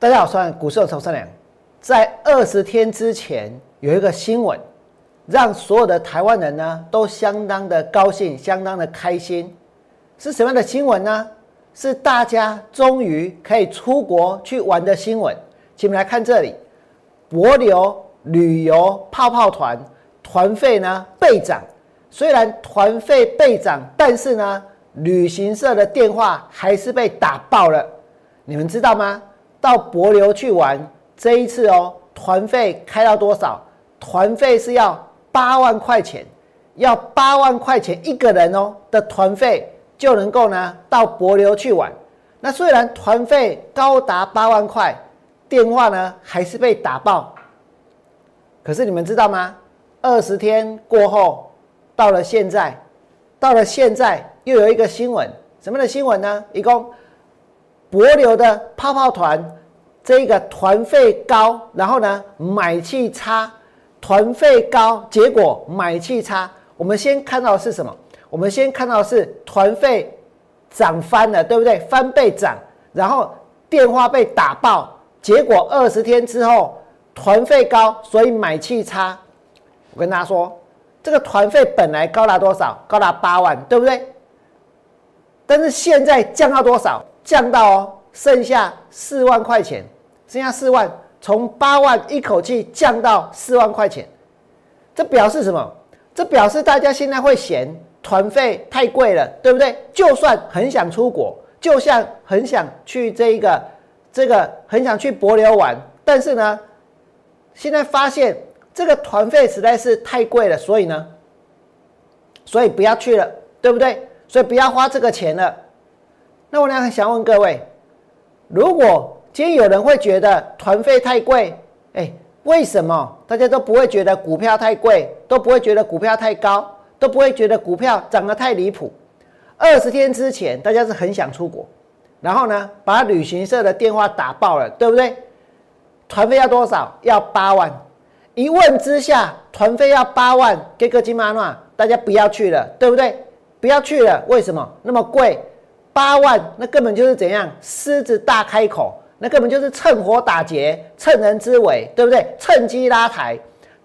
大家好，我是股市的曹三良。在二十天之前，有一个新闻，让所有的台湾人呢都相当的高兴，相当的开心。是什么样的新闻呢？是大家终于可以出国去玩的新闻。请我们来看这里，博流旅游泡泡团团费呢倍涨。虽然团费倍涨，但是呢，旅行社的电话还是被打爆了。你们知道吗？到博流去玩，这一次哦，团费开到多少？团费是要八万块钱，要八万块钱一个人哦的团费就能够呢到博流去玩。那虽然团费高达八万块，电话呢还是被打爆。可是你们知道吗？二十天过后，到了现在，到了现在又有一个新闻，什么的新闻呢？一共。博流的泡泡团，这个团费高，然后呢买气差，团费高，结果买气差。我们先看到的是什么？我们先看到是团费涨翻了，对不对？翻倍涨，然后电话被打爆，结果二十天之后团费高，所以买气差。我跟大家说，这个团费本来高达多少？高达八万，对不对？但是现在降到多少？降到哦，剩下四万块钱，剩下四万，从八万一口气降到四万块钱，这表示什么？这表示大家现在会嫌团费太贵了，对不对？就算很想出国，就像很想去这一个这个很想去博流玩，但是呢，现在发现这个团费实在是太贵了，所以呢，所以不要去了，对不对？所以不要花这个钱了。那我俩想问各位，如果今天有人会觉得团费太贵，哎，为什么大家都不会觉得股票太贵，都不会觉得股票太高，都不会觉得股票涨得太离谱？二十天之前，大家是很想出国，然后呢，把旅行社的电话打爆了，对不对？团费要多少？要八万。一问之下，团费要八万，给个金马诺，大家不要去了，对不对？不要去了，为什么那么贵？八万，那根本就是怎样？狮子大开口，那根本就是趁火打劫，趁人之危，对不对？趁机拉抬，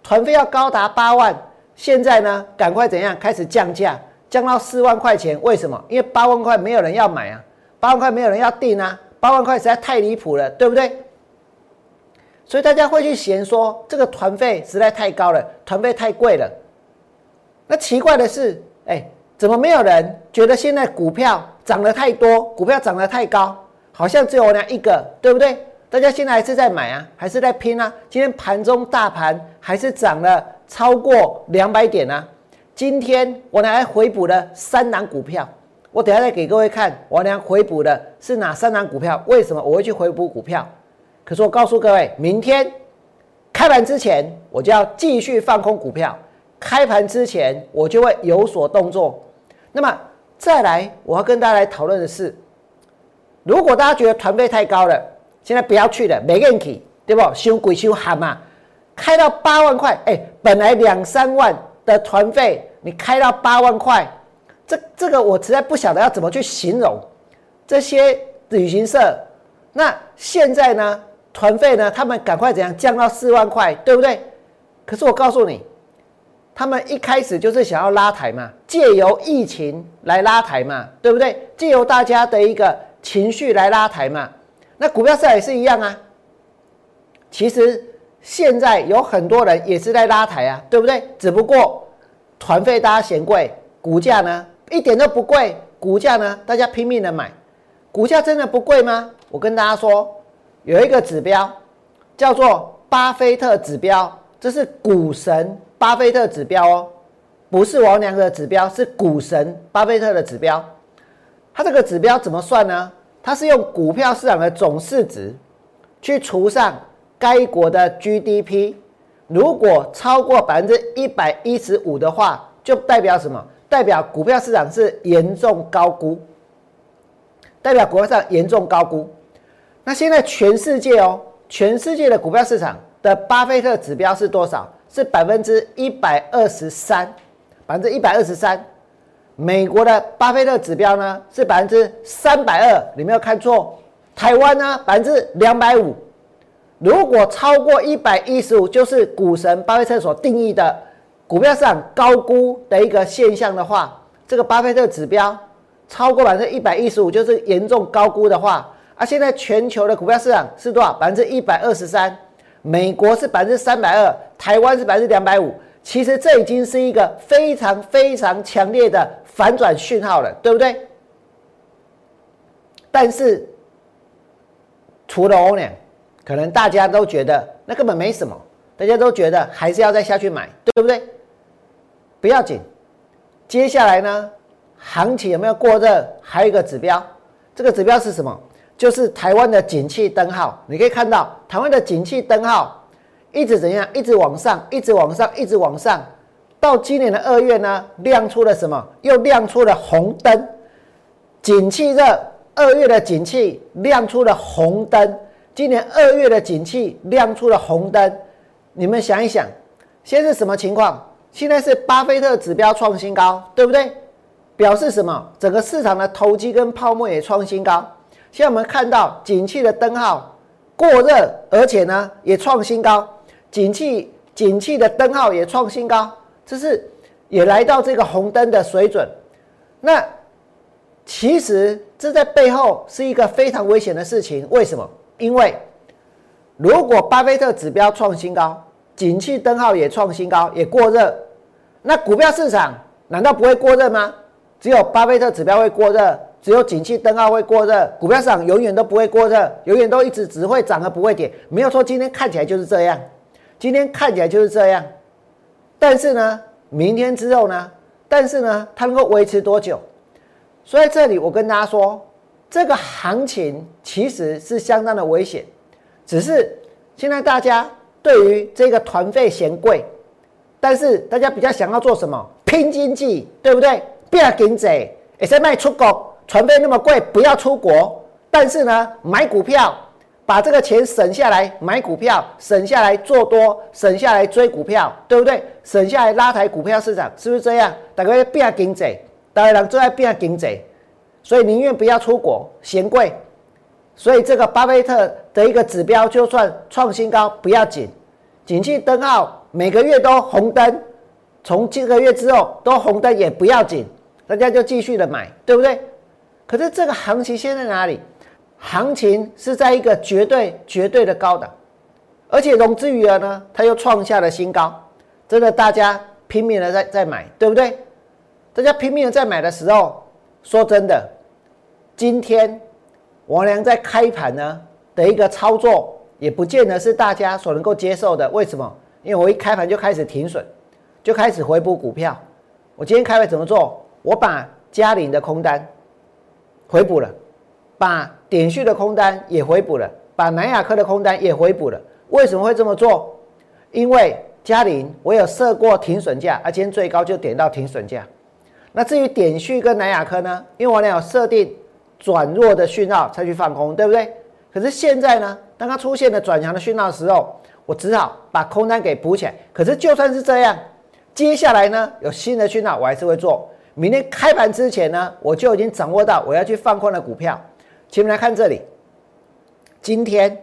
团费要高达八万，现在呢，赶快怎样？开始降价，降到四万块钱。为什么？因为八万块没有人要买啊，八万块没有人要订啊，八万块实在太离谱了，对不对？所以大家会去嫌说这个团费实在太高了，团费太贵了。那奇怪的是，哎，怎么没有人觉得现在股票？涨得太多，股票涨得太高，好像只有我俩一个，对不对？大家现在还是在买啊，还是在拼啊？今天盘中大盘还是涨了超过两百点啊！今天我俩还回补了三档股票，我等下再给各位看，我俩回补的是哪三档股票？为什么我会去回补股票？可是我告诉各位，明天开盘之前我就要继续放空股票，开盘之前我就会有所动作。那么。再来，我要跟大家来讨论的是，如果大家觉得团费太高了，现在不要去了，没人去，对不？修鬼修喊嘛，开到八万块，哎，本来两三万的团费，你开到八万块，这这个我实在不晓得要怎么去形容这些旅行社。那现在呢，团费呢，他们赶快怎样降到四万块，对不对？可是我告诉你。他们一开始就是想要拉抬嘛，借由疫情来拉抬嘛，对不对？借由大家的一个情绪来拉抬嘛。那股票市场也是一样啊。其实现在有很多人也是在拉抬啊，对不对？只不过团费大家嫌贵，股价呢一点都不贵，股价呢大家拼命的买，股价真的不贵吗？我跟大家说，有一个指标叫做巴菲特指标，这是股神。巴菲特指标哦，不是王良的指标，是股神巴菲特的指标。它这个指标怎么算呢？它是用股票市场的总市值去除上该国的 GDP，如果超过百分之一百一十五的话，就代表什么？代表股票市场是严重高估，代表股票市场严重高估。那现在全世界哦，全世界的股票市场的巴菲特指标是多少？是百分之一百二十三，百分之一百二十三。美国的巴菲特指标呢是百分之三百二，你没有看错。台湾呢百分之两百五，如果超过一百一十五，就是股神巴菲特所定义的股票市场高估的一个现象的话，这个巴菲特指标超过百分之一百一十五，就是严重高估的话。啊，现在全球的股票市场是多少？百分之一百二十三，美国是百分之三百二，台湾是百分之两百五。其实这已经是一个非常非常强烈的反转讯号了，对不对？但是除了欧联，可能大家都觉得那根本没什么，大家都觉得还是要再下去买，对不对？不要紧，接下来呢，行情有没有过热？还有一个指标，这个指标是什么？就是台湾的景气灯号，你可以看到台湾的景气灯号一直怎样，一直往上，一直往上，一直往上，到今年的二月呢，亮出了什么？又亮出了红灯，景气热，二月的景气亮出了红灯，今年二月的景气亮出了红灯，你们想一想，现在是什么情况？现在是巴菲特指标创新高，对不对？表示什么？整个市场的投机跟泡沫也创新高。现在我们看到景气的灯号过热，而且呢也创新高，景气景气的灯号也创新高，这是也来到这个红灯的水准。那其实这在背后是一个非常危险的事情。为什么？因为如果巴菲特指标创新高，景气灯号也创新高，也过热，那股票市场难道不会过热吗？只有巴菲特指标会过热。只有景气灯号会过热，股票市场永远都不会过热，永远都一直只会涨而不会跌。没有说今天看起来就是这样，今天看起来就是这样。但是呢，明天之后呢？但是呢，它能够维持多久？所以这里我跟大家说，这个行情其实是相当的危险。只是现在大家对于这个团费嫌贵，但是大家比较想要做什么？拼经济，对不对？不要跟贼，也是卖出国。船费那么贵，不要出国。但是呢，买股票，把这个钱省下来买股票，省下来做多，省下来追股票，对不对？省下来拉抬股票市场，是不是这样？大家变经济，大家人都在变经济，所以宁愿不要出国，嫌贵。所以这个巴菲特的一个指标，就算创新高不要紧，景气灯号每个月都红灯，从这个月之后都红灯也不要紧，大家就继续的买，对不对？可是这个行情现在哪里？行情是在一个绝对绝对的高档，而且融资余额呢，它又创下了新高。真的，大家拼命的在在买，对不对？大家拼命的在买的时候，说真的，今天王良在开盘呢的一个操作，也不见得是大家所能够接受的。为什么？因为我一开盘就开始停损，就开始回补股票。我今天开盘怎么做？我把嘉陵的空单。回补了，把点序的空单也回补了，把南亚科的空单也回补了。为什么会这么做？因为嘉陵我有设过停损价，而今天最高就点到停损价。那至于点序跟南亚科呢？因为我俩有设定转弱的讯号才去放空，对不对？可是现在呢，当它出现了转强的讯号的时候，我只好把空单给补起来。可是就算是这样，接下来呢有新的讯号，我还是会做。明天开盘之前呢，我就已经掌握到我要去放空的股票。请们来看这里，今天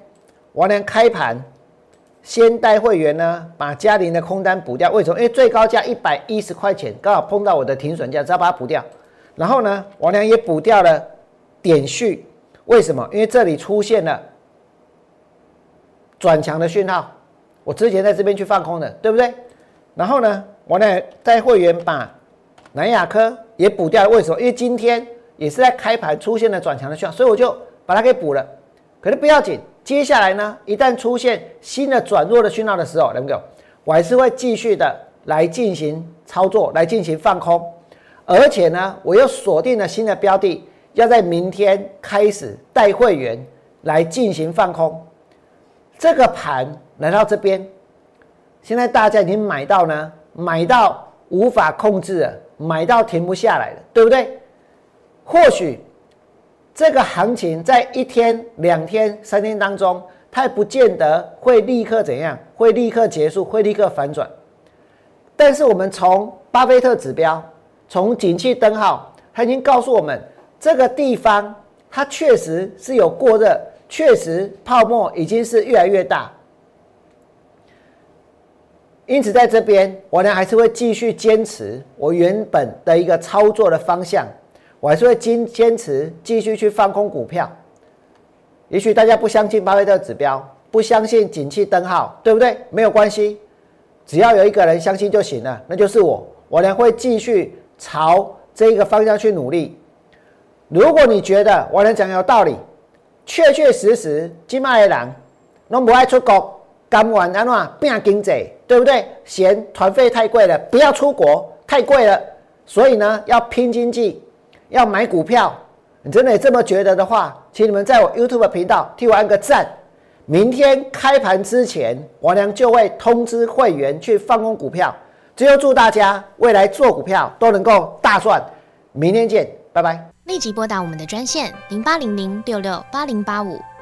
王良开盘先带会员呢，把嘉陵的空单补掉。为什么？因为最高价一百一十块钱，刚好碰到我的停损价，只要把它补掉。然后呢，王良也补掉了点序。为什么？因为这里出现了转强的讯号，我之前在这边去放空的，对不对？然后呢，王良带会员把。南亚科也补掉了，为什么？因为今天也是在开盘出现了转强的讯号，所以我就把它给补了。可是不要紧，接下来呢，一旦出现新的转弱的讯号的时候，能够我还是会继续的来进行操作，来进行放空。而且呢，我又锁定了新的标的，要在明天开始带会员来进行放空。这个盘来到这边，现在大家已经买到呢，买到无法控制了。买到停不下来了，对不对？或许这个行情在一天、两天、三天当中，它也不见得会立刻怎样，会立刻结束，会立刻反转。但是我们从巴菲特指标，从景气灯号，它已经告诉我们，这个地方它确实是有过热，确实泡沫已经是越来越大。因此，在这边，我呢还是会继续坚持我原本的一个操作的方向，我还是会坚坚持继续去放空股票。也许大家不相信巴菲特指标，不相信景气灯号，对不对？没有关系，只要有一个人相信就行了，那就是我。我呢会继续朝这一个方向去努力。如果你觉得我能讲有道理，确确实实，金马的人拢不爱出国，甘愿安怎变经济，对不对？嫌团费太贵了，不要出国，太贵了。所以呢，要拼经济，要买股票。你真的这么觉得的话，请你们在我 YouTube 频道替我按个赞。明天开盘之前，王良就会通知会员去放空股票。最后祝大家未来做股票都能够大赚。明天见，拜拜。立即拨打我们的专线零八零零六六八零八五